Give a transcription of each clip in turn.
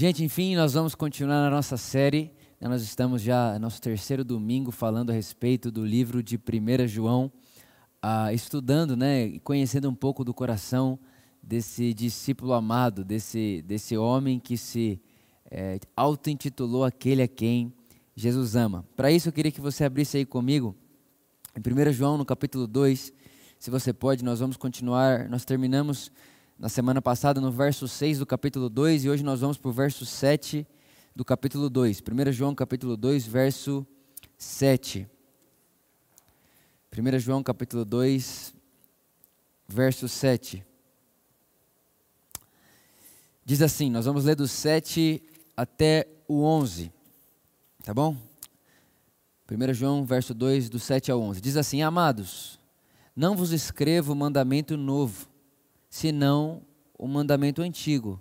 Gente, enfim, nós vamos continuar na nossa série. Nós estamos já no nosso terceiro domingo falando a respeito do livro de 1 João, ah, estudando né, e conhecendo um pouco do coração desse discípulo amado, desse, desse homem que se é, auto-intitulou aquele a quem Jesus ama. Para isso, eu queria que você abrisse aí comigo, em 1 João, no capítulo 2, se você pode, nós vamos continuar. Nós terminamos na semana passada no verso 6 do capítulo 2 e hoje nós vamos para o verso 7 do capítulo 2. 1 João, capítulo 2, verso 7. 1 João, capítulo 2, verso 7. Diz assim: nós vamos ler do 7 até o 11, tá bom? 1 João, verso 2, do 7 ao 11. Diz assim: Amados, não vos escrevo mandamento novo, senão o mandamento antigo,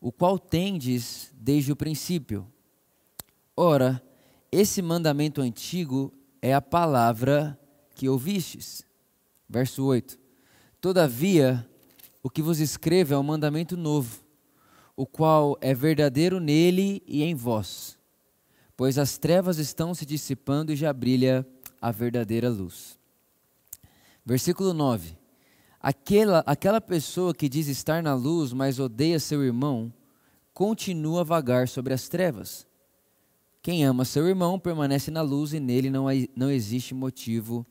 o qual tendes desde o princípio. Ora, esse mandamento antigo é a palavra que ouvistes. Verso 8. Todavia, o que vos escrevo é o mandamento novo o qual é verdadeiro nele e em vós, pois as trevas estão se dissipando e já brilha a verdadeira luz. Versículo 9: Aquela, aquela pessoa que diz estar na luz, mas odeia seu irmão, continua a vagar sobre as trevas. Quem ama seu irmão permanece na luz e nele não, não existe motivo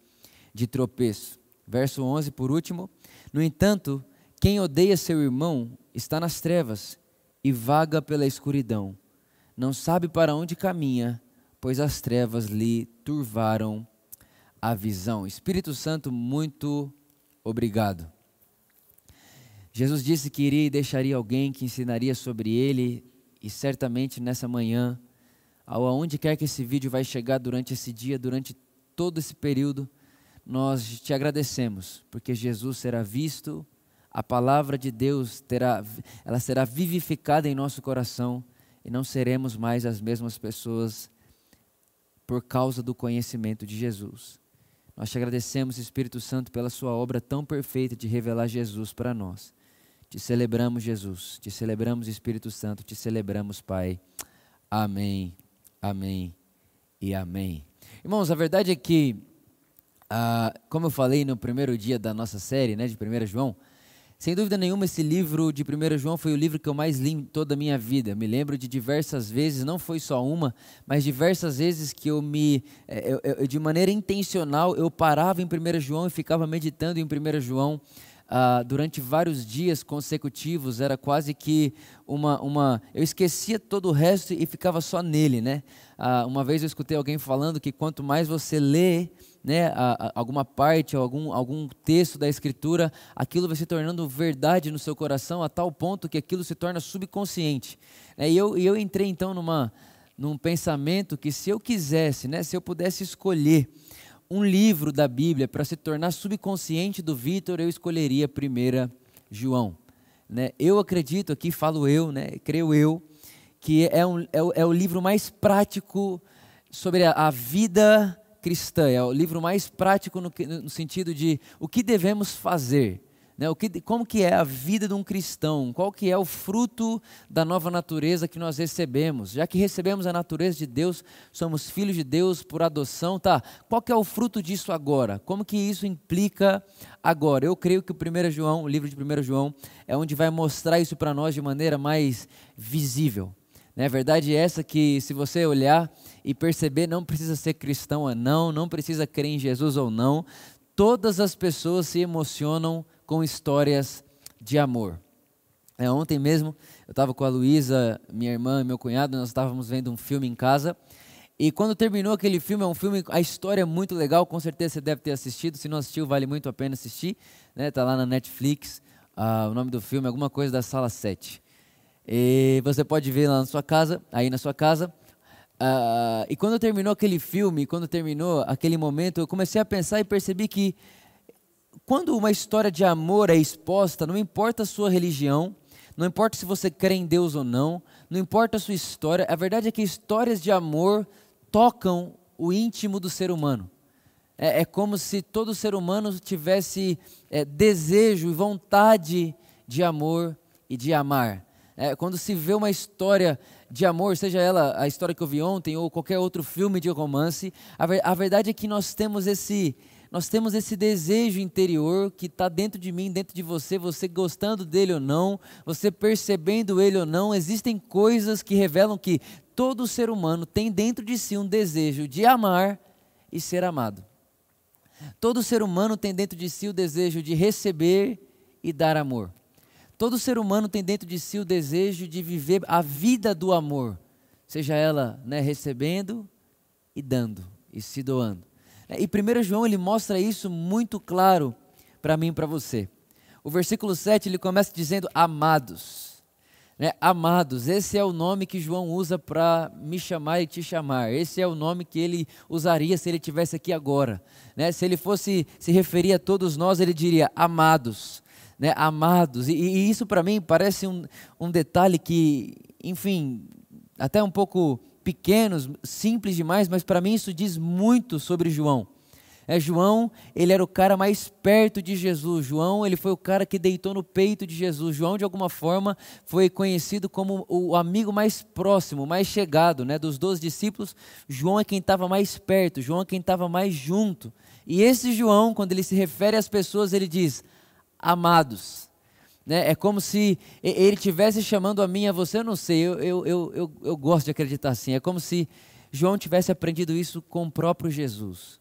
de tropeço. Verso 11, por último: No entanto, quem odeia seu irmão está nas trevas e vaga pela escuridão. Não sabe para onde caminha, pois as trevas lhe turvaram a visão. Espírito Santo, muito obrigado. Jesus disse que iria e deixaria alguém que ensinaria sobre ele, e certamente nessa manhã, aonde quer que esse vídeo vai chegar durante esse dia, durante todo esse período, nós te agradecemos, porque Jesus será visto a palavra de Deus terá, ela será vivificada em nosso coração e não seremos mais as mesmas pessoas por causa do conhecimento de Jesus. Nós te agradecemos, Espírito Santo, pela sua obra tão perfeita de revelar Jesus para nós. Te celebramos, Jesus. Te celebramos, Espírito Santo. Te celebramos, Pai. Amém, amém e amém. Irmãos, a verdade é que, ah, como eu falei no primeiro dia da nossa série, né, de 1 João, sem dúvida nenhuma, esse livro de 1 João foi o livro que eu mais li em toda a minha vida. Me lembro de diversas vezes, não foi só uma, mas diversas vezes que eu me, é, eu, eu, de maneira intencional, eu parava em 1 João e ficava meditando em 1 João. Uh, durante vários dias consecutivos, era quase que uma, uma. Eu esquecia todo o resto e ficava só nele, né? Uh, uma vez eu escutei alguém falando que quanto mais você lê né, a, a, alguma parte, algum, algum texto da Escritura, aquilo vai se tornando verdade no seu coração a tal ponto que aquilo se torna subconsciente. É, e, eu, e eu entrei então numa, num pensamento que se eu quisesse, né, se eu pudesse escolher um livro da Bíblia para se tornar subconsciente do Vitor, eu escolheria 1 João. Né? Eu acredito, aqui falo eu, né, creio eu, que é, um, é, o, é o livro mais prático sobre a, a vida cristã, é o livro mais prático no, no sentido de o que devemos fazer. Né? O que, como que é a vida de um cristão? Qual que é o fruto da nova natureza que nós recebemos? Já que recebemos a natureza de Deus, somos filhos de Deus por adoção, tá? Qual que é o fruto disso agora? Como que isso implica agora? Eu creio que o 1 João, o livro de 1 João, é onde vai mostrar isso para nós de maneira mais visível. Né? Verdade é essa que se você olhar e perceber, não precisa ser cristão ou não, não precisa crer em Jesus ou não, todas as pessoas se emocionam com histórias de amor. É, ontem mesmo eu estava com a Luísa, minha irmã e meu cunhado, nós estávamos vendo um filme em casa. E quando terminou aquele filme, é um filme, a história é muito legal, com certeza você deve ter assistido. Se não assistiu, vale muito a pena assistir. Está né? Tá lá na Netflix. Ah, o nome do filme é alguma coisa da Sala 7. E você pode ver lá na sua casa, aí na sua casa. Uh, e quando terminou aquele filme, quando terminou aquele momento, eu comecei a pensar e percebi que quando uma história de amor é exposta, não importa a sua religião, não importa se você crê em Deus ou não, não importa a sua história, a verdade é que histórias de amor tocam o íntimo do ser humano. É, é como se todo ser humano tivesse é, desejo e vontade de amor e de amar. É, quando se vê uma história de amor, seja ela a história que eu vi ontem ou qualquer outro filme de romance, a, ver, a verdade é que nós temos esse nós temos esse desejo interior que está dentro de mim, dentro de você, você gostando dele ou não, você percebendo ele ou não, existem coisas que revelam que todo ser humano tem dentro de si um desejo de amar e ser amado. Todo ser humano tem dentro de si o desejo de receber e dar amor. Todo ser humano tem dentro de si o desejo de viver a vida do amor, seja ela né, recebendo e dando e se doando. E 1 João ele mostra isso muito claro para mim e para você. O versículo 7 ele começa dizendo amados. Né? Amados, esse é o nome que João usa para me chamar e te chamar. Esse é o nome que ele usaria se ele tivesse aqui agora. Né? Se ele fosse se referir a todos nós, ele diria amados. Né? Amados. E, e isso para mim parece um, um detalhe que, enfim, até um pouco pequenos, simples demais, mas para mim isso diz muito sobre João. É, João, ele era o cara mais perto de Jesus. João, ele foi o cara que deitou no peito de Jesus. João, de alguma forma, foi conhecido como o amigo mais próximo, mais chegado, né? Dos doze discípulos, João é quem estava mais perto. João é quem estava mais junto. E esse João, quando ele se refere às pessoas, ele diz: amados. Né? É como se ele estivesse chamando a mim, a você, eu não sei, eu, eu, eu, eu, eu gosto de acreditar assim. É como se João tivesse aprendido isso com o próprio Jesus.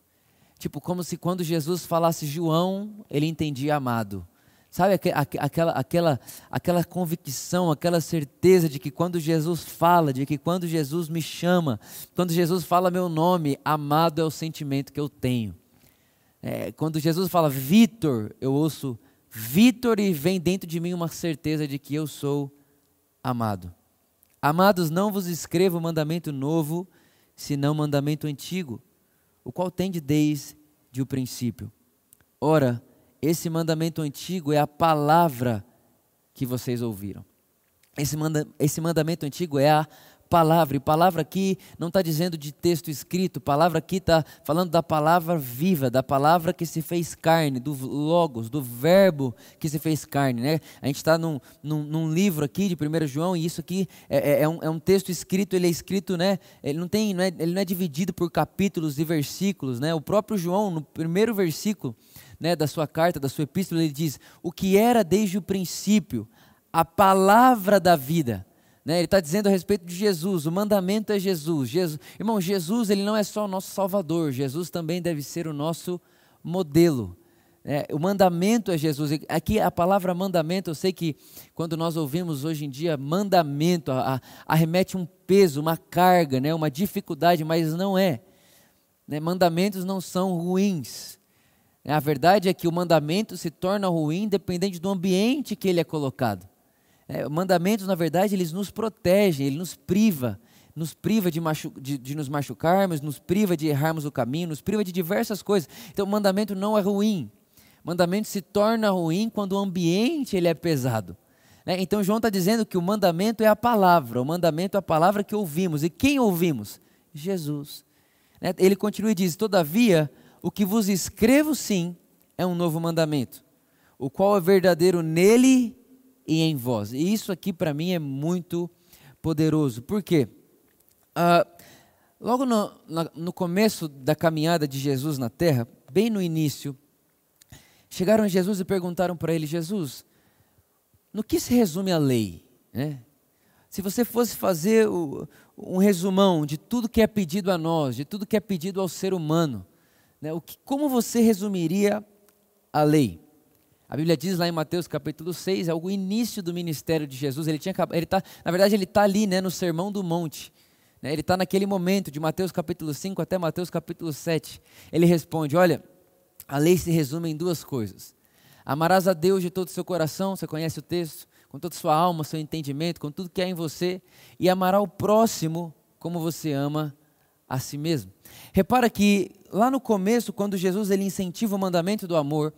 Tipo, como se quando Jesus falasse João, ele entendia amado. Sabe aquela, aquela, aquela convicção, aquela certeza de que quando Jesus fala, de que quando Jesus me chama, quando Jesus fala meu nome, amado é o sentimento que eu tenho. É, quando Jesus fala Vitor, eu ouço Vitor e vem dentro de mim uma certeza de que eu sou amado. Amados, não vos escrevo mandamento novo, senão mandamento antigo, o qual tende desde o princípio. Ora, esse mandamento antigo é a palavra que vocês ouviram. Esse, manda, esse mandamento antigo é a palavra. E palavra aqui não está dizendo de texto escrito, palavra aqui está falando da palavra viva, da palavra que se fez carne, do logos, do verbo que se fez carne. Né? A gente está num, num, num, livro aqui de 1 João, e isso aqui é, é, é, um, é, um, texto escrito, ele é escrito, né? ele, não tem, não é, ele não é dividido por capítulos e versículos. Né? O próprio João, no primeiro versículo né, da sua carta, da sua epístola, ele diz: O que era desde o princípio, a palavra da vida né? Ele está dizendo a respeito de Jesus, o mandamento é Jesus. Jesus. Irmão, Jesus ele não é só o nosso Salvador, Jesus também deve ser o nosso modelo. É, o mandamento é Jesus. Aqui a palavra mandamento, eu sei que quando nós ouvimos hoje em dia mandamento, a, a, arremete um peso, uma carga, né, uma dificuldade, mas não é. Né, mandamentos não são ruins. A verdade é que o mandamento se torna ruim dependente do ambiente que ele é colocado. É, mandamentos, na verdade, eles nos protegem, ele nos priva, nos priva de, machu de, de, nos machucarmos, nos priva de errarmos o caminho, nos priva de diversas coisas. Então, o mandamento não é ruim. O mandamento se torna ruim quando o ambiente ele é pesado. Né? Então, João está dizendo que o mandamento é a palavra, o mandamento é a palavra que ouvimos. E quem ouvimos? Jesus. Né? Ele continua e diz: Todavia, o que vos escrevo sim é um novo mandamento, o qual é verdadeiro nele e em vós. E isso aqui para mim é muito poderoso. Por quê? Ah, logo no, no começo da caminhada de Jesus na terra, bem no início, chegaram a Jesus e perguntaram para ele: Jesus, no que se resume a lei? Né? Se você fosse fazer o, um resumão de tudo que é pedido a nós, de tudo que é pedido ao ser humano, né, o que, como você resumiria a lei? A Bíblia diz lá em Mateus capítulo 6, é o início do ministério de Jesus. Ele tinha ele tá, na verdade, ele está ali né, no Sermão do Monte. Né, ele está naquele momento, de Mateus capítulo 5 até Mateus capítulo 7. Ele responde: Olha, a lei se resume em duas coisas. Amarás a Deus de todo o seu coração, você conhece o texto, com toda a sua alma, seu entendimento, com tudo que há em você, e amará o próximo como você ama a si mesmo. Repara que lá no começo, quando Jesus ele incentiva o mandamento do amor,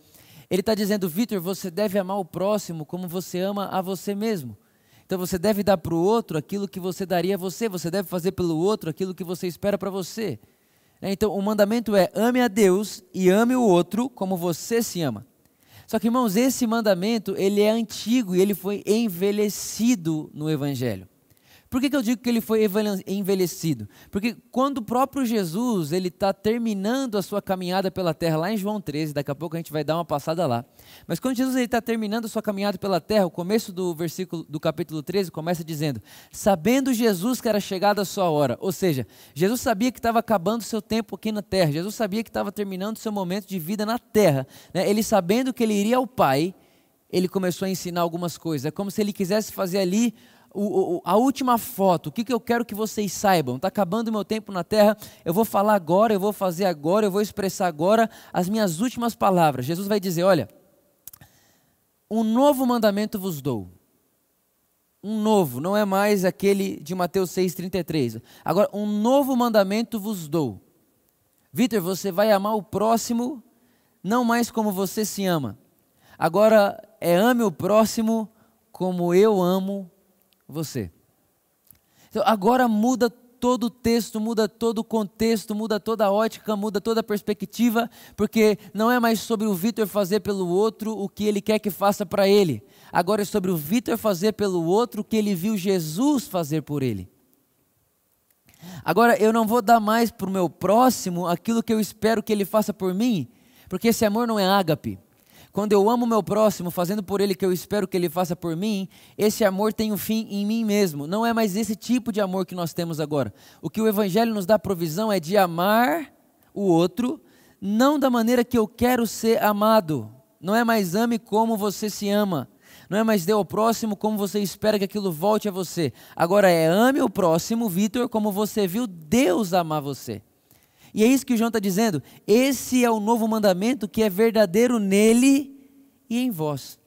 ele está dizendo, Vitor, você deve amar o próximo como você ama a você mesmo. Então você deve dar para o outro aquilo que você daria a você, você deve fazer pelo outro aquilo que você espera para você. Né? Então o mandamento é ame a Deus e ame o outro como você se ama. Só que, irmãos, esse mandamento, ele é antigo e ele foi envelhecido no Evangelho. Por que, que eu digo que ele foi envelhecido? Porque quando o próprio Jesus ele está terminando a sua caminhada pela terra, lá em João 13, daqui a pouco a gente vai dar uma passada lá. Mas quando Jesus está terminando a sua caminhada pela terra, o começo do versículo do capítulo 13 começa dizendo: Sabendo Jesus que era chegada a sua hora. Ou seja, Jesus sabia que estava acabando o seu tempo aqui na terra, Jesus sabia que estava terminando o seu momento de vida na terra. Né? Ele sabendo que ele iria ao Pai, ele começou a ensinar algumas coisas. É como se ele quisesse fazer ali o, o, a última foto, o que, que eu quero que vocês saibam. Está acabando o meu tempo na terra, eu vou falar agora, eu vou fazer agora, eu vou expressar agora as minhas últimas palavras. Jesus vai dizer: Olha, um novo mandamento vos dou. Um novo, não é mais aquele de Mateus 6,33. Agora, um novo mandamento vos dou. Vitor, você vai amar o próximo não mais como você se ama. Agora é ame o próximo como eu amo você. Então, agora muda todo o texto, muda todo o contexto, muda toda a ótica, muda toda a perspectiva, porque não é mais sobre o Vitor fazer pelo outro o que ele quer que faça para ele. Agora é sobre o Vitor fazer pelo outro o que ele viu Jesus fazer por ele. Agora eu não vou dar mais para o meu próximo aquilo que eu espero que ele faça por mim, porque esse amor não é ágape. Quando eu amo meu próximo, fazendo por ele que eu espero que ele faça por mim, esse amor tem um fim em mim mesmo. Não é mais esse tipo de amor que nós temos agora. O que o Evangelho nos dá provisão é de amar o outro, não da maneira que eu quero ser amado. Não é mais ame como você se ama. Não é mais dê ao próximo como você espera que aquilo volte a você. Agora é ame o próximo, Vitor, como você viu Deus amar você. E é isso que João está dizendo. Esse é o novo mandamento que é verdadeiro nele e em vós.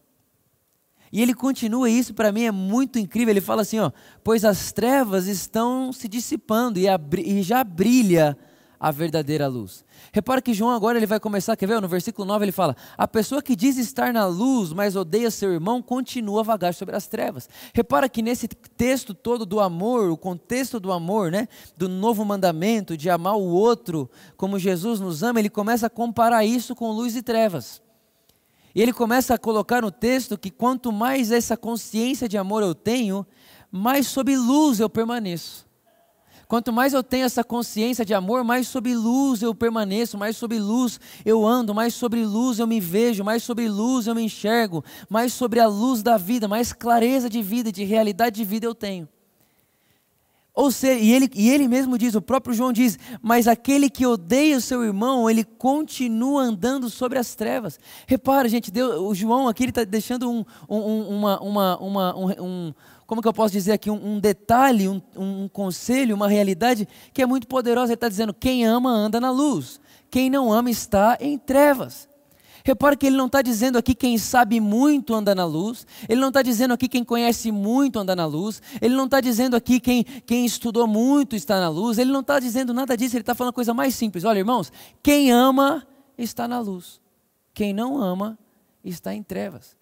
E ele continua, isso para mim é muito incrível. Ele fala assim: ó, pois as trevas estão se dissipando e, e já brilha a verdadeira luz. Repara que João agora ele vai começar, quer ver? No versículo 9 ele fala: A pessoa que diz estar na luz, mas odeia seu irmão, continua a vagar sobre as trevas. Repara que nesse texto todo do amor, o contexto do amor, né, do novo mandamento de amar o outro como Jesus nos ama, ele começa a comparar isso com luz e trevas. E ele começa a colocar no texto que quanto mais essa consciência de amor eu tenho, mais sob luz eu permaneço. Quanto mais eu tenho essa consciência de amor, mais sob luz eu permaneço, mais sob luz eu ando, mais sobre luz eu me vejo, mais sobre luz eu me enxergo, mais sobre a luz da vida, mais clareza de vida, de realidade de vida eu tenho. Ou seja, e ele, e ele mesmo diz, o próprio João diz, mas aquele que odeia o seu irmão, ele continua andando sobre as trevas. Repara, gente, Deus, o João aqui está deixando um, um, uma, uma, uma, um, como que eu posso dizer aqui, um, um detalhe, um, um, conselho, uma realidade que é muito poderosa. Ele está dizendo: quem ama anda na luz, quem não ama está em trevas. Repare que ele não está dizendo aqui quem sabe muito anda na luz, ele não está dizendo aqui quem conhece muito anda na luz, ele não está dizendo aqui quem, quem estudou muito está na luz, ele não está dizendo nada disso, ele está falando coisa mais simples. Olha, irmãos, quem ama está na luz, quem não ama está em trevas.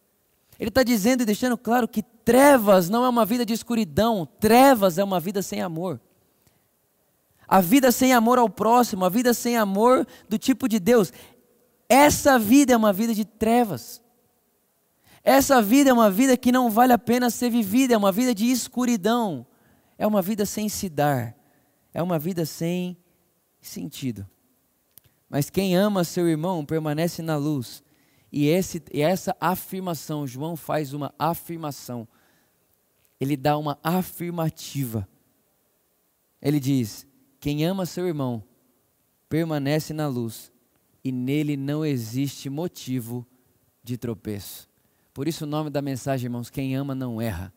Ele está dizendo e deixando claro que trevas não é uma vida de escuridão, trevas é uma vida sem amor. A vida sem amor ao próximo, a vida sem amor do tipo de Deus. Essa vida é uma vida de trevas. Essa vida é uma vida que não vale a pena ser vivida, é uma vida de escuridão. É uma vida sem se dar. É uma vida sem sentido. Mas quem ama seu irmão permanece na luz e, esse, e essa afirmação, João faz uma afirmação. Ele dá uma afirmativa. Ele diz: Quem ama seu irmão permanece na luz, e nele não existe motivo de tropeço. Por isso o nome da mensagem, irmãos, quem ama não erra.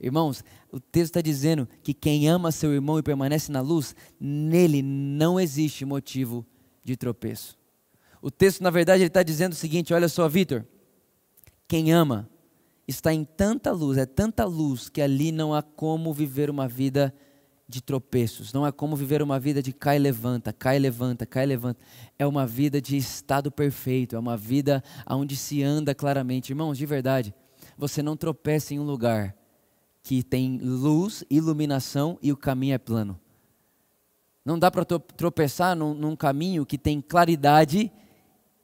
Irmãos, o texto está dizendo que quem ama seu irmão e permanece na luz, nele não existe motivo de tropeço. O texto, na verdade, ele está dizendo o seguinte: olha só, Vitor, quem ama está em tanta luz, é tanta luz, que ali não há como viver uma vida de tropeços, não há como viver uma vida de cai levanta, cai levanta, cai levanta. É uma vida de estado perfeito, é uma vida onde se anda claramente. Irmãos, de verdade, você não tropeça em um lugar que tem luz, iluminação e o caminho é plano. Não dá para tropeçar num, num caminho que tem claridade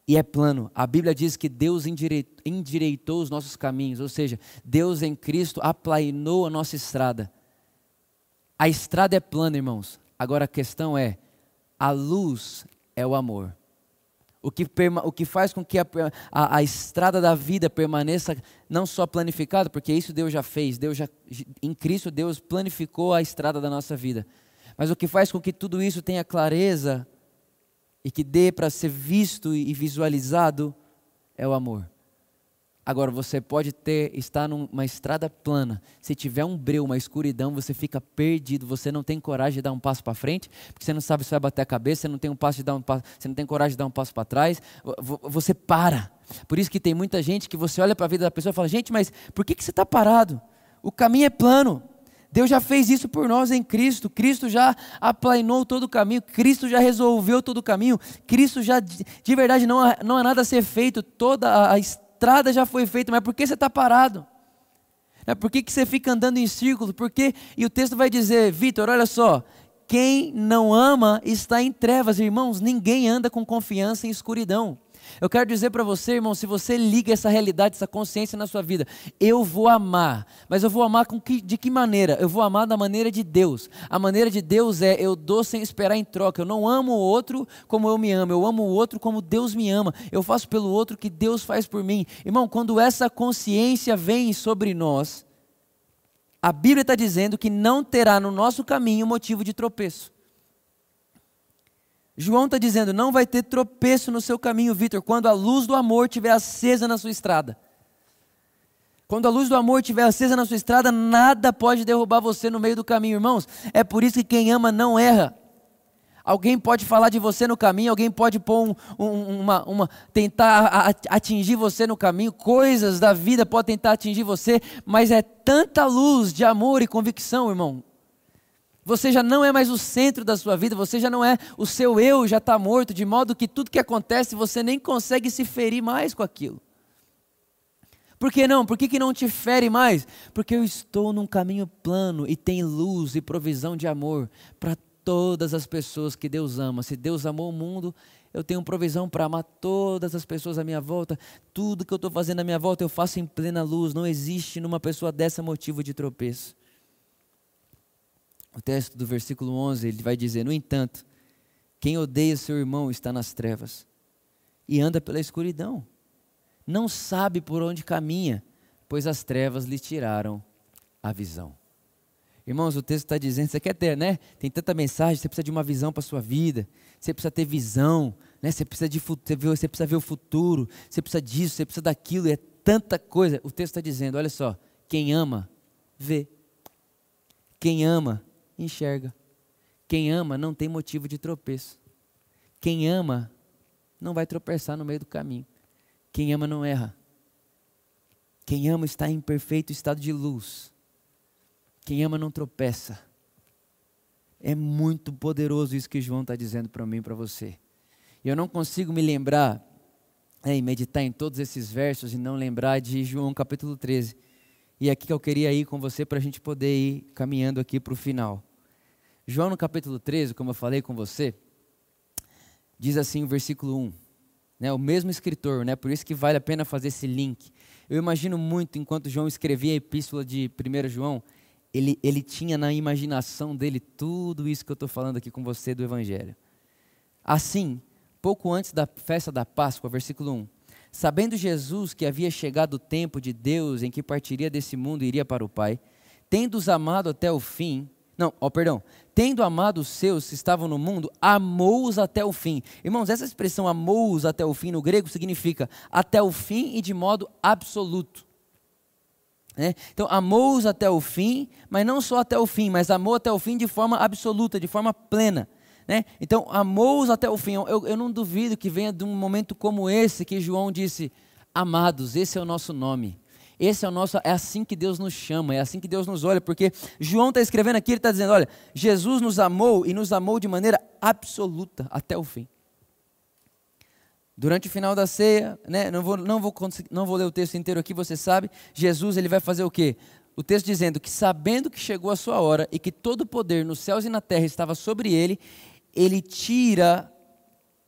e é plano. A Bíblia diz que Deus endireitou os nossos caminhos, ou seja, Deus em Cristo aplainou a nossa estrada. A estrada é plana, irmãos. Agora a questão é: a luz é o amor. O que, o que faz com que a, a, a, estrada da vida permaneça não só planificada, porque isso Deus já fez, Deus já, em Cristo Deus planificou a estrada da nossa vida. Mas o que faz com que tudo isso tenha clareza e que dê para ser visto e visualizado é o amor. Agora você pode ter estar numa estrada plana. Se tiver um breu, uma escuridão, você fica perdido. Você não tem coragem de dar um passo para frente, porque você não sabe se vai bater a cabeça. Você não tem um passo de dar um passo, você não tem coragem de dar um passo para trás. Você para. Por isso que tem muita gente que você olha para a vida da pessoa e fala: gente, mas por que, que você está parado? O caminho é plano. Deus já fez isso por nós em Cristo. Cristo já aplainou todo o caminho. Cristo já resolveu todo o caminho. Cristo já, de verdade, não há, não há nada a ser feito. Toda a estrada já foi feita. Mas por que você está parado? Né, por que, que você fica andando em círculo? Por que? E o texto vai dizer, Vitor, olha só. Quem não ama está em trevas, irmãos. Ninguém anda com confiança em escuridão. Eu quero dizer para você, irmão, se você liga essa realidade, essa consciência na sua vida, eu vou amar, mas eu vou amar com que, de que maneira? Eu vou amar da maneira de Deus. A maneira de Deus é eu dou sem esperar em troca. Eu não amo o outro como eu me amo, eu amo o outro como Deus me ama. Eu faço pelo outro que Deus faz por mim. Irmão, quando essa consciência vem sobre nós, a Bíblia está dizendo que não terá no nosso caminho motivo de tropeço. João está dizendo: não vai ter tropeço no seu caminho, Vitor, quando a luz do amor estiver acesa na sua estrada. Quando a luz do amor estiver acesa na sua estrada, nada pode derrubar você no meio do caminho, irmãos. É por isso que quem ama não erra. Alguém pode falar de você no caminho, alguém pode pôr um, um, uma, uma, tentar atingir você no caminho, coisas da vida podem tentar atingir você, mas é tanta luz de amor e convicção, irmão, você já não é mais o centro da sua vida, você já não é, o seu eu já está morto, de modo que tudo que acontece você nem consegue se ferir mais com aquilo. Por que não? Por que, que não te fere mais? Porque eu estou num caminho plano e tem luz e provisão de amor para todas as pessoas que Deus ama. Se Deus amou o mundo, eu tenho provisão para amar todas as pessoas à minha volta. Tudo que eu estou fazendo à minha volta eu faço em plena luz. Não existe numa pessoa dessa motivo de tropeço o texto do versículo 11, ele vai dizer: No entanto, quem odeia seu irmão está nas trevas e anda pela escuridão, não sabe por onde caminha, pois as trevas lhe tiraram a visão. Irmãos, o texto está dizendo, você quer ter, né? Tem tanta mensagem, você precisa de uma visão para a sua vida, você precisa ter visão, né? Você precisa, de, você precisa ver o futuro, você precisa disso, você precisa daquilo, é tanta coisa. O texto está dizendo, olha só, quem ama, vê. Quem ama, enxerga. Quem ama não tem motivo de tropeço. Quem ama não vai tropeçar no meio do caminho. Quem ama não erra. Quem ama está em perfeito estado de luz. Quem ama não tropeça. É muito poderoso isso que João está dizendo para mim e para você. Eu não consigo me lembrar é, e meditar em todos esses versos e não lembrar de João capítulo 13 e aqui que eu queria ir com você para a gente poder ir caminhando aqui para o final. João no capítulo 13, como eu falei com você, diz assim o versículo 1. Né, o mesmo escritor, né, por isso que vale a pena fazer esse link. Eu imagino muito, enquanto João escrevia a epístola de 1 João, ele, ele tinha na imaginação dele tudo isso que eu estou falando aqui com você do Evangelho. Assim, pouco antes da festa da Páscoa, versículo 1, Sabendo Jesus que havia chegado o tempo de Deus em que partiria desse mundo e iria para o Pai, tendo-os amado até o fim, não, ó, oh, perdão, tendo amado os seus que estavam no mundo, amou-os até o fim. Irmãos, essa expressão amou-os até o fim no grego significa até o fim e de modo absoluto. É? Então, amou-os até o fim, mas não só até o fim, mas amou até o fim de forma absoluta, de forma plena. Né? Então, amou-os até o fim. Eu, eu não duvido que venha de um momento como esse que João disse: Amados, esse é o nosso nome. Esse é o nosso, é assim que Deus nos chama, é assim que Deus nos olha, porque João está escrevendo aqui, ele está dizendo: olha, Jesus nos amou e nos amou de maneira absoluta até o fim. Durante o final da ceia, né, não, vou, não, vou, não vou ler o texto inteiro aqui, você sabe, Jesus ele vai fazer o quê? O texto dizendo que sabendo que chegou a sua hora e que todo o poder nos céus e na terra estava sobre ele, ele tira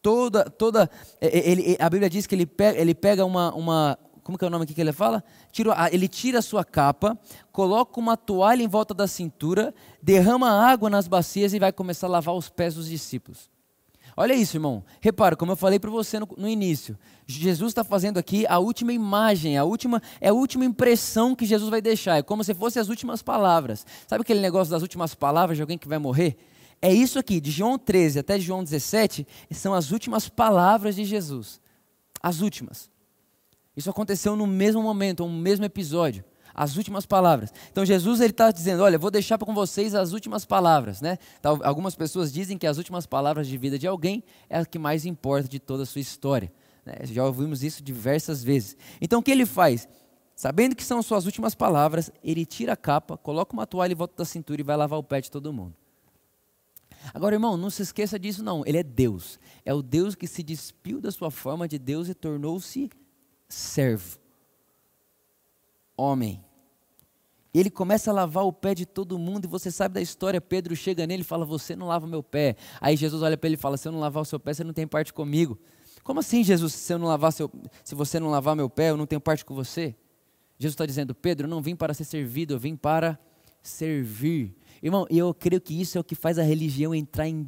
toda, toda ele, a Bíblia diz que ele pega, ele pega uma, uma, como que é o nome aqui que ele fala? Tira, ele tira a sua capa, coloca uma toalha em volta da cintura, derrama água nas bacias e vai começar a lavar os pés dos discípulos. Olha isso, irmão. Repara, como eu falei para você no, no, início, Jesus está fazendo aqui a última imagem, a última é a última impressão que Jesus vai deixar. É como se fossem as últimas palavras. Sabe aquele negócio das últimas palavras de alguém que vai morrer? É isso aqui, de João 13 até João 17, são as últimas palavras de Jesus. As últimas. Isso aconteceu no mesmo momento, no mesmo episódio as últimas palavras. Então Jesus ele está dizendo, olha, vou deixar com vocês as últimas palavras, né? Algumas pessoas dizem que as últimas palavras de vida de alguém é a que mais importa de toda a sua história. Né? Já ouvimos isso diversas vezes. Então o que ele faz? Sabendo que são suas últimas palavras, ele tira a capa, coloca uma toalha em volta da cintura e vai lavar o pé de todo mundo. Agora, irmão, não se esqueça disso, não. Ele é Deus. É o Deus que se despiu da sua forma de Deus e tornou-se servo. Homem. E ele começa a lavar o pé de todo mundo, e você sabe da história. Pedro chega nele e fala: Você não lava meu pé. Aí Jesus olha para ele e fala: Se eu não lavar o seu pé, você não tem parte comigo. Como assim, Jesus? Se, eu não lavar seu, se você não lavar meu pé, eu não tenho parte com você? Jesus está dizendo: Pedro, eu não vim para ser servido, eu vim para servir. Irmão, eu creio que isso é o que faz a religião entrar em,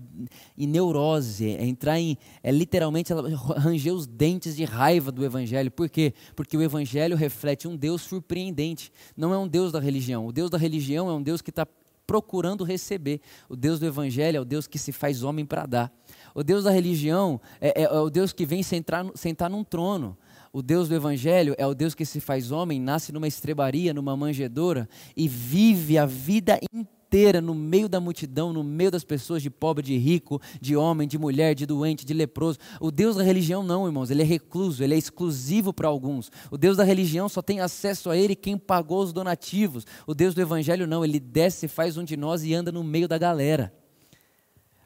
em neurose, é entrar em, é literalmente ela ranger os dentes de raiva do evangelho. Por quê? Porque o evangelho reflete um Deus surpreendente. Não é um Deus da religião. O Deus da religião é um Deus que está procurando receber. O Deus do evangelho é o Deus que se faz homem para dar. O Deus da religião é, é, é o Deus que vem sentar, sentar num trono. O Deus do Evangelho é o Deus que se faz homem, nasce numa estrebaria, numa manjedoura e vive a vida inteira inteira no meio da multidão, no meio das pessoas, de pobre, de rico, de homem, de mulher, de doente, de leproso. O Deus da religião não, irmãos, ele é recluso, ele é exclusivo para alguns. O Deus da religião só tem acesso a ele quem pagou os donativos. O Deus do evangelho não, ele desce, faz um de nós e anda no meio da galera.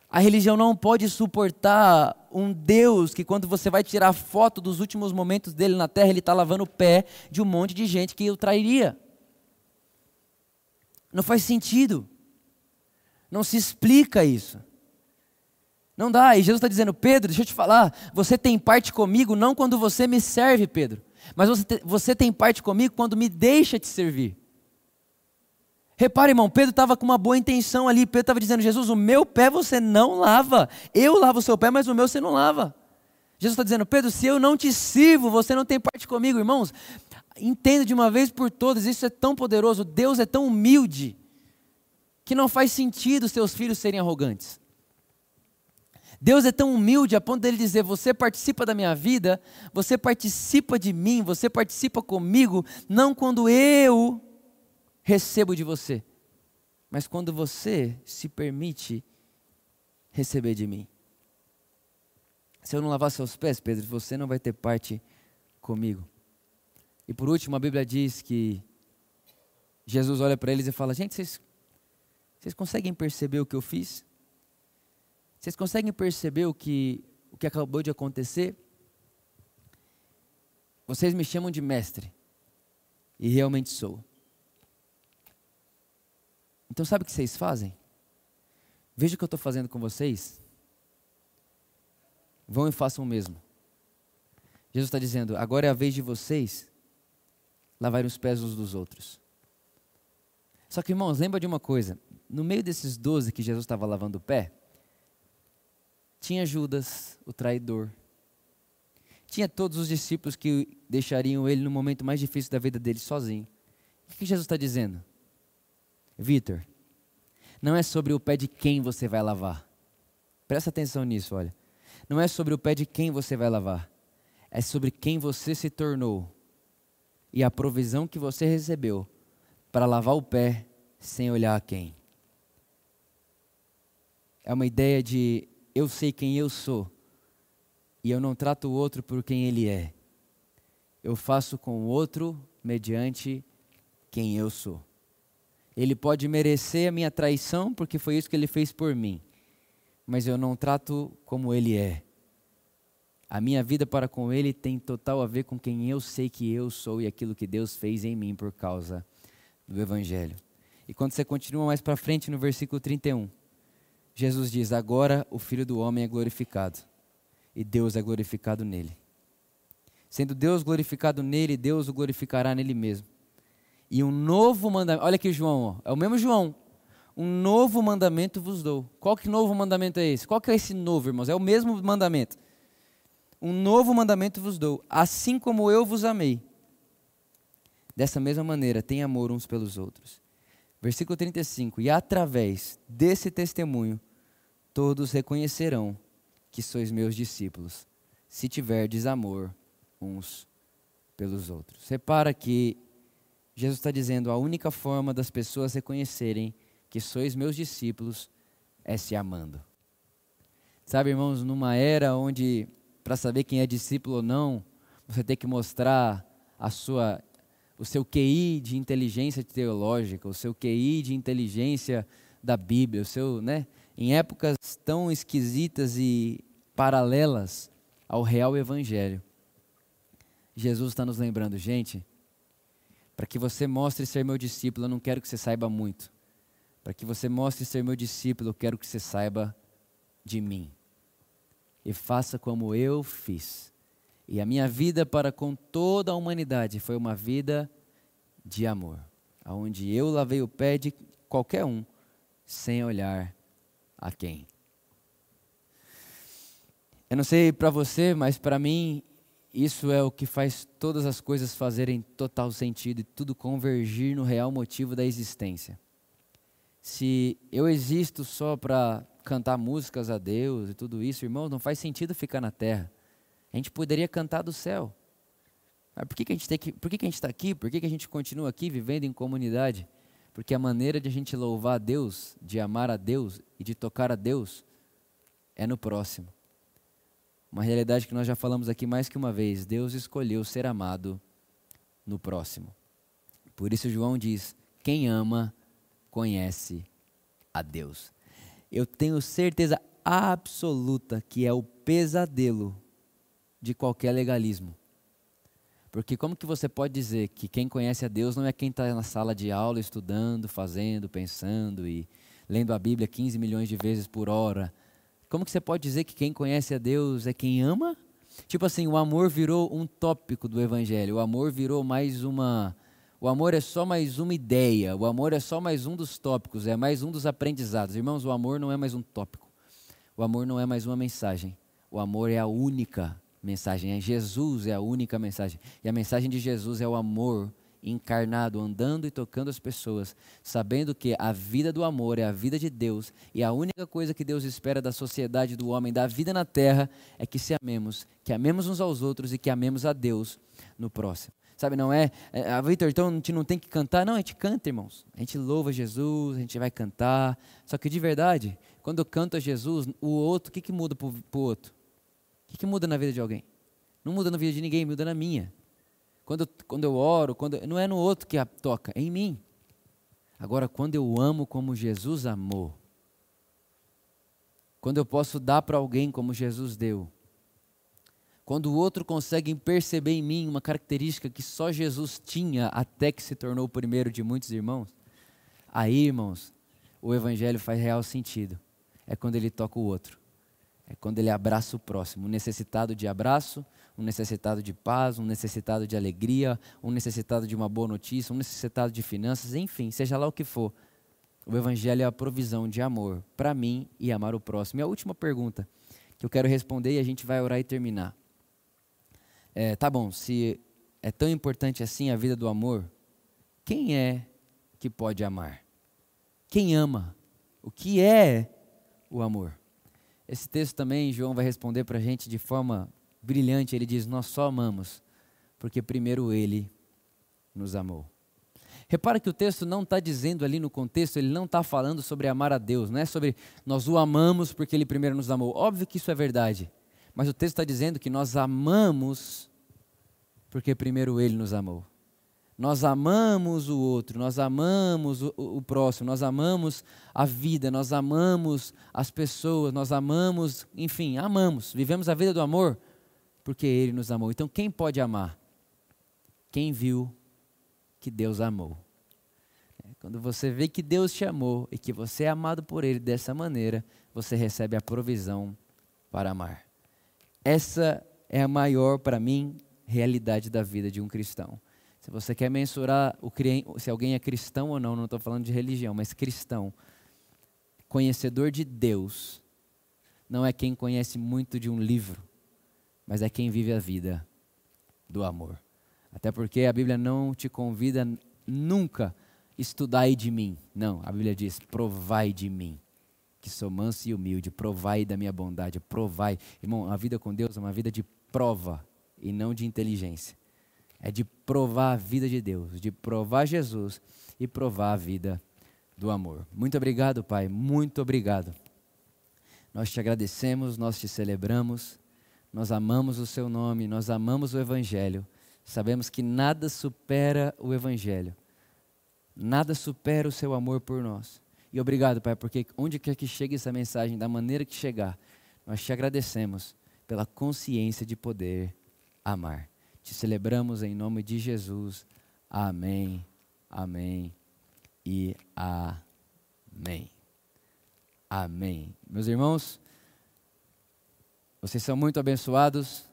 A religião não pode suportar um Deus que, quando você vai tirar foto dos últimos momentos dele na terra, ele está lavando o pé de um monte de gente que o trairia. Não faz sentido. Não se explica isso. Não dá. E Jesus está dizendo, Pedro, deixa eu te falar, você tem parte comigo não quando você me serve, Pedro, mas você, te, você tem parte comigo quando me deixa te servir. Repare, irmão, Pedro estava com uma boa intenção ali. Pedro estava dizendo: Jesus, o meu pé você não lava. Eu lavo o seu pé, mas o meu você não lava. Jesus está dizendo: Pedro, se eu não te sirvo, você não tem parte comigo, irmãos. Entenda de uma vez por todas, isso é tão poderoso. Deus é tão humilde que não faz sentido seus filhos serem arrogantes. Deus é tão humilde a ponto dele dizer: Você participa da minha vida, você participa de mim, você participa comigo, não quando eu recebo de você, mas quando você se permite receber de mim. Se eu não lavar seus pés, Pedro, você não vai ter parte comigo. E por último, a Bíblia diz que Jesus olha para eles e fala: Gente, vocês vocês conseguem perceber o que eu fiz? Vocês conseguem perceber o que, o que acabou de acontecer? Vocês me chamam de mestre. E realmente sou. Então, sabe o que vocês fazem? Veja o que eu estou fazendo com vocês. Vão e façam o mesmo. Jesus está dizendo: agora é a vez de vocês lavarem os pés uns dos outros. Só que, irmãos, lembra de uma coisa: no meio desses doze que Jesus estava lavando o pé, tinha Judas, o traidor. Tinha todos os discípulos que deixariam ele no momento mais difícil da vida dele sozinho. O que Jesus está dizendo? Vitor, não é sobre o pé de quem você vai lavar. Presta atenção nisso, olha. Não é sobre o pé de quem você vai lavar. É sobre quem você se tornou e a provisão que você recebeu para lavar o pé sem olhar a quem é uma ideia de eu sei quem eu sou e eu não trato o outro por quem ele é. Eu faço com o outro mediante quem eu sou. Ele pode merecer a minha traição porque foi isso que ele fez por mim, mas eu não trato como ele é. A minha vida para com ele tem total a ver com quem eu sei que eu sou e aquilo que Deus fez em mim por causa do Evangelho. E quando você continua mais para frente no versículo 31, Jesus diz: Agora o Filho do Homem é glorificado. e Deus é glorificado nele. Sendo Deus glorificado nele, Deus o glorificará nele mesmo. E um novo mandamento, olha aqui João, ó, é o mesmo João. Um novo mandamento vos dou. Qual que novo mandamento é esse? Qual que é esse novo, irmãos? É o mesmo mandamento. Um novo mandamento vos dou, assim como eu vos amei. Dessa mesma maneira, tem amor uns pelos outros. Versículo 35: E através desse testemunho, todos reconhecerão que sois meus discípulos, se tiverdes amor uns pelos outros. Repara que Jesus está dizendo: a única forma das pessoas reconhecerem que sois meus discípulos é se amando. Sabe, irmãos, numa era onde, para saber quem é discípulo ou não, você tem que mostrar a sua, o seu QI de inteligência teológica, o seu QI de inteligência da Bíblia, o seu, né? Em épocas tão esquisitas e paralelas ao real evangelho. Jesus está nos lembrando, gente, para que você mostre ser meu discípulo, eu não quero que você saiba muito. Para que você mostre ser meu discípulo, eu quero que você saiba de mim. E faça como eu fiz. E a minha vida para com toda a humanidade foi uma vida de amor, aonde eu lavei o pé de qualquer um, sem olhar a quem. Eu não sei para você, mas para mim isso é o que faz todas as coisas fazerem total sentido e tudo convergir no real motivo da existência. Se eu existo só para cantar músicas a Deus e tudo isso, irmãos, não faz sentido ficar na terra. A gente poderia cantar do céu. Mas por que, que a gente tem que, por que, que a gente está aqui? Por que, que a gente continua aqui vivendo em comunidade? Porque a maneira de a gente louvar a Deus, de amar a Deus e de tocar a Deus é no próximo. Uma realidade que nós já falamos aqui mais que uma vez: Deus escolheu ser amado no próximo. Por isso, João diz: quem ama, conhece a Deus. Eu tenho certeza absoluta que é o pesadelo de qualquer legalismo. Porque como que você pode dizer que quem conhece a Deus não é quem está na sala de aula estudando, fazendo, pensando e lendo a Bíblia 15 milhões de vezes por hora, como que você pode dizer que quem conhece a Deus é quem ama? Tipo assim, o amor virou um tópico do evangelho. O amor virou mais uma o amor é só mais uma ideia, o amor é só mais um dos tópicos, é mais um dos aprendizados. Irmãos, o amor não é mais um tópico. O amor não é mais uma mensagem. O amor é a única mensagem. É Jesus é a única mensagem. E a mensagem de Jesus é o amor encarnado, andando e tocando as pessoas, sabendo que a vida do amor é a vida de Deus e a única coisa que Deus espera da sociedade, do homem, da vida na terra é que se amemos, que amemos uns aos outros e que amemos a Deus no próximo. Sabe, não é, é ah, Vitor, então a gente não tem que cantar. Não, a gente canta, irmãos. A gente louva Jesus, a gente vai cantar. Só que de verdade, quando eu canto a Jesus, o outro, o que, que muda para o outro? Que, que muda na vida de alguém? Não muda na vida de ninguém, muda na minha. Quando, quando eu oro, quando, não é no outro que toca, é em mim. Agora, quando eu amo como Jesus amou, quando eu posso dar para alguém como Jesus deu, quando o outro consegue perceber em mim uma característica que só Jesus tinha até que se tornou o primeiro de muitos irmãos, aí, irmãos, o evangelho faz real sentido. É quando ele toca o outro. É quando ele abraça o próximo, o necessitado de abraço, um necessitado de paz, um necessitado de alegria, um necessitado de uma boa notícia, um necessitado de finanças, enfim, seja lá o que for. O Evangelho é a provisão de amor para mim e amar o próximo. E a última pergunta que eu quero responder e a gente vai orar e terminar. É, tá bom, se é tão importante assim a vida do amor, quem é que pode amar? Quem ama? O que é o amor? Esse texto também, João vai responder para a gente de forma brilhante, ele diz: Nós só amamos porque primeiro ele nos amou. Repara que o texto não está dizendo ali no contexto, ele não está falando sobre amar a Deus, não é sobre nós o amamos porque ele primeiro nos amou. Óbvio que isso é verdade, mas o texto está dizendo que nós amamos porque primeiro ele nos amou. Nós amamos o outro, nós amamos o, o, próximo, nós amamos a vida, nós amamos as pessoas, nós amamos, enfim, amamos, vivemos a vida do amor porque Ele nos amou. Então, quem pode amar? Quem viu que Deus amou. Quando você vê que Deus te amou e que você é amado por Ele dessa maneira, você recebe a provisão para amar. Essa é a maior, para mim, realidade da vida de um cristão. Se você quer mensurar o, se alguém é cristão ou não, não estou falando de religião, mas cristão, conhecedor de Deus, não é quem conhece muito de um livro, mas é quem vive a vida do amor. Até porque a Bíblia não te convida nunca estudai de mim. Não, a Bíblia diz: provai de mim, que sou manso e humilde, provai da minha bondade, provai. Irmão, a vida com Deus é uma vida de prova e não de inteligência. É de provar a vida de Deus, de provar Jesus e provar a vida do amor. Muito obrigado, Pai, muito obrigado. Nós te agradecemos, nós te celebramos, nós amamos o Seu nome, nós amamos o Evangelho. Sabemos que nada supera o Evangelho, nada supera o Seu amor por nós. E obrigado, Pai, porque onde quer que chegue essa mensagem, da maneira que chegar, nós te agradecemos pela consciência de poder amar. Te celebramos em nome de Jesus. Amém, amém e amém. Amém. Meus irmãos, vocês são muito abençoados.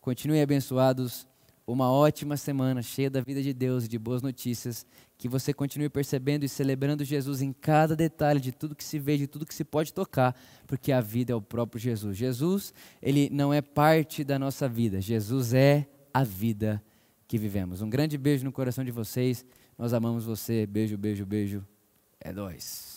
Continuem abençoados. Uma ótima semana cheia da vida de Deus e de boas notícias. Que você continue percebendo e celebrando Jesus em cada detalhe de tudo que se vê, de tudo que se pode tocar, porque a vida é o próprio Jesus. Jesus, ele não é parte da nossa vida. Jesus é a vida que vivemos. Um grande beijo no coração de vocês. Nós amamos você. Beijo, beijo, beijo. É nóis.